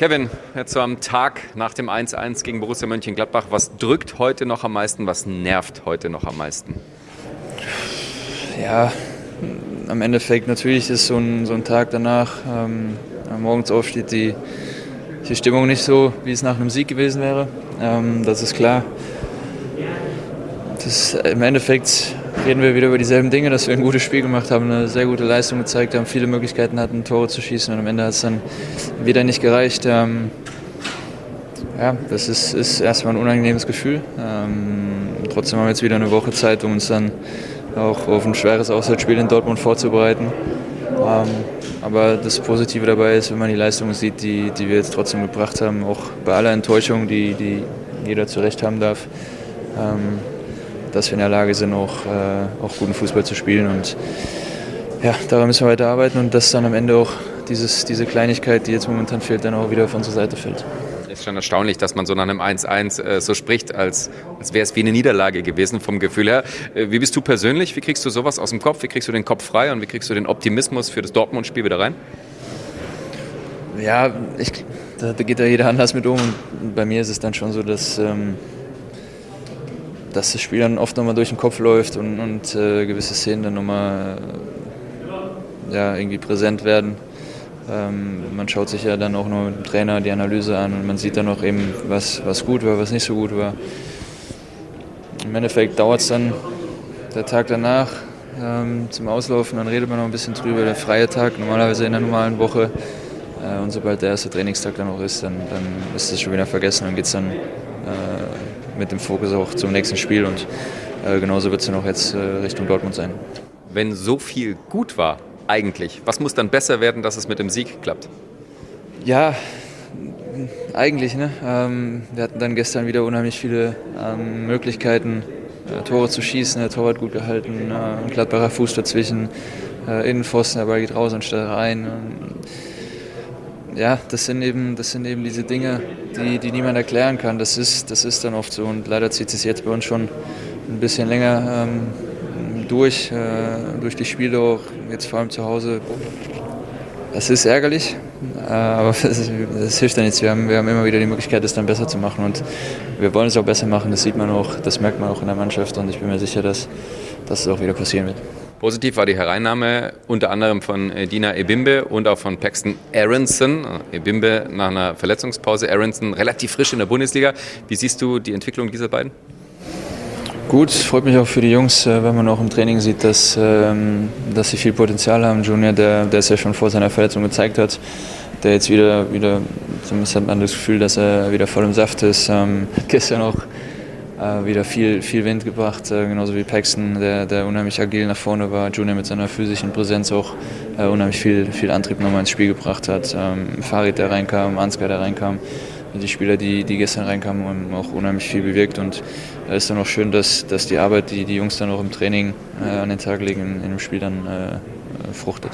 Kevin, jetzt am Tag nach dem 1-1 gegen Borussia Mönchengladbach, was drückt heute noch am meisten, was nervt heute noch am meisten? Ja, am Endeffekt natürlich ist so ein, so ein Tag danach, ähm, morgens aufsteht, die, die Stimmung nicht so, wie es nach einem Sieg gewesen wäre. Ähm, das ist klar. Das, Im Endeffekt reden wir wieder über dieselben Dinge, dass wir ein gutes Spiel gemacht haben, eine sehr gute Leistung gezeigt haben, viele Möglichkeiten hatten, Tore zu schießen und am Ende hat es dann wieder nicht gereicht. Ähm, ja, das ist, ist, erstmal ein unangenehmes Gefühl. Ähm, trotzdem haben wir jetzt wieder eine Woche Zeit, um uns dann auch auf ein schweres Auswärtsspiel in Dortmund vorzubereiten. Ähm, aber das Positive dabei ist, wenn man die Leistungen sieht, die, die wir jetzt trotzdem gebracht haben, auch bei aller Enttäuschung, die, die jeder zu Recht haben darf, ähm, dass wir in der Lage sind, auch, äh, auch guten Fußball zu spielen. Und ja, daran müssen wir weiter arbeiten und dass dann am Ende auch dieses, diese Kleinigkeit, die jetzt momentan fehlt, dann auch wieder auf unsere Seite fällt. Es ist schon erstaunlich, dass man so nach einem 1-1 äh, so spricht, als, als wäre es wie eine Niederlage gewesen vom Gefühl her. Äh, wie bist du persönlich? Wie kriegst du sowas aus dem Kopf? Wie kriegst du den Kopf frei und wie kriegst du den Optimismus für das Dortmund-Spiel wieder rein? Ja, ich, da, da, geht da jeder anders mit um. Und bei mir ist es dann schon so, dass ähm, dass das Spiel dann oft nochmal durch den Kopf läuft und, und äh, gewisse Szenen dann nochmal äh, ja, irgendwie präsent werden. Ähm, man schaut sich ja dann auch noch mit dem Trainer die Analyse an und man sieht dann auch eben, was, was gut war, was nicht so gut war. Im Endeffekt dauert es dann der Tag danach ähm, zum Auslaufen, dann redet man noch ein bisschen drüber, der freie Tag, normalerweise in der normalen Woche. Äh, und sobald der erste Trainingstag dann auch ist, dann, dann ist das schon wieder vergessen und geht es dann äh, mit dem Fokus auch zum nächsten Spiel und äh, genauso wird es dann auch jetzt äh, Richtung Dortmund sein. Wenn so viel gut war, eigentlich, was muss dann besser werden, dass es mit dem Sieg klappt? Ja, eigentlich. Ne? Ähm, wir hatten dann gestern wieder unheimlich viele ähm, Möglichkeiten, äh, Tore zu schießen. Der Tor hat gut gehalten, äh, ein glattbarer Fuß dazwischen, äh, Innenpfosten, der Ball geht raus anstatt rein. Ähm, ja, das sind eben, das sind eben diese Dinge, die, die niemand erklären kann. Das ist, das ist dann oft so und leider zieht es jetzt bei uns schon ein bisschen länger ähm, durch, äh, durch die Spiele auch, jetzt vor allem zu Hause. Das ist ärgerlich, äh, aber das, hilft ja nichts. Wir haben, wir haben immer wieder die Möglichkeit, das dann besser zu machen und wir wollen es auch besser machen. Das sieht man auch, das merkt man auch in der Mannschaft und ich bin mir sicher, dass, dass es auch wieder passieren wird. Positiv war die Hereinnahme unter anderem von äh, Dina Ebimbe und auch von Paxton Aronson. Ebimbe nach einer Verletzungspause, Aronson relativ frisch in der Bundesliga. Wie siehst du die Entwicklung dieser beiden? Gut, freut mich auch für die Jungs, äh, wenn man auch im Training sieht, dass, ähm, dass sie viel Potenzial haben. Junior, der, der es ja schon vor seiner Verletzung gezeigt hat, der jetzt wieder, wieder zumindest hat man das Gefühl, dass er wieder voll im Saft ist. Ähm, gestern auch äh, wieder viel, viel Wind gebracht, äh, genauso wie Paxton, der, der unheimlich agil nach vorne war. Junior mit seiner physischen Präsenz auch äh, unheimlich viel, viel Antrieb nochmal ins Spiel gebracht hat. Ähm, Farid, der reinkam, Ansgar, der reinkam. Die Spieler, die, die gestern reinkamen, haben auch unheimlich viel bewirkt. Und da ist dann auch schön, dass, dass die Arbeit, die die Jungs dann auch im Training äh, an den Tag legen, in, in dem Spiel dann äh, fruchtet.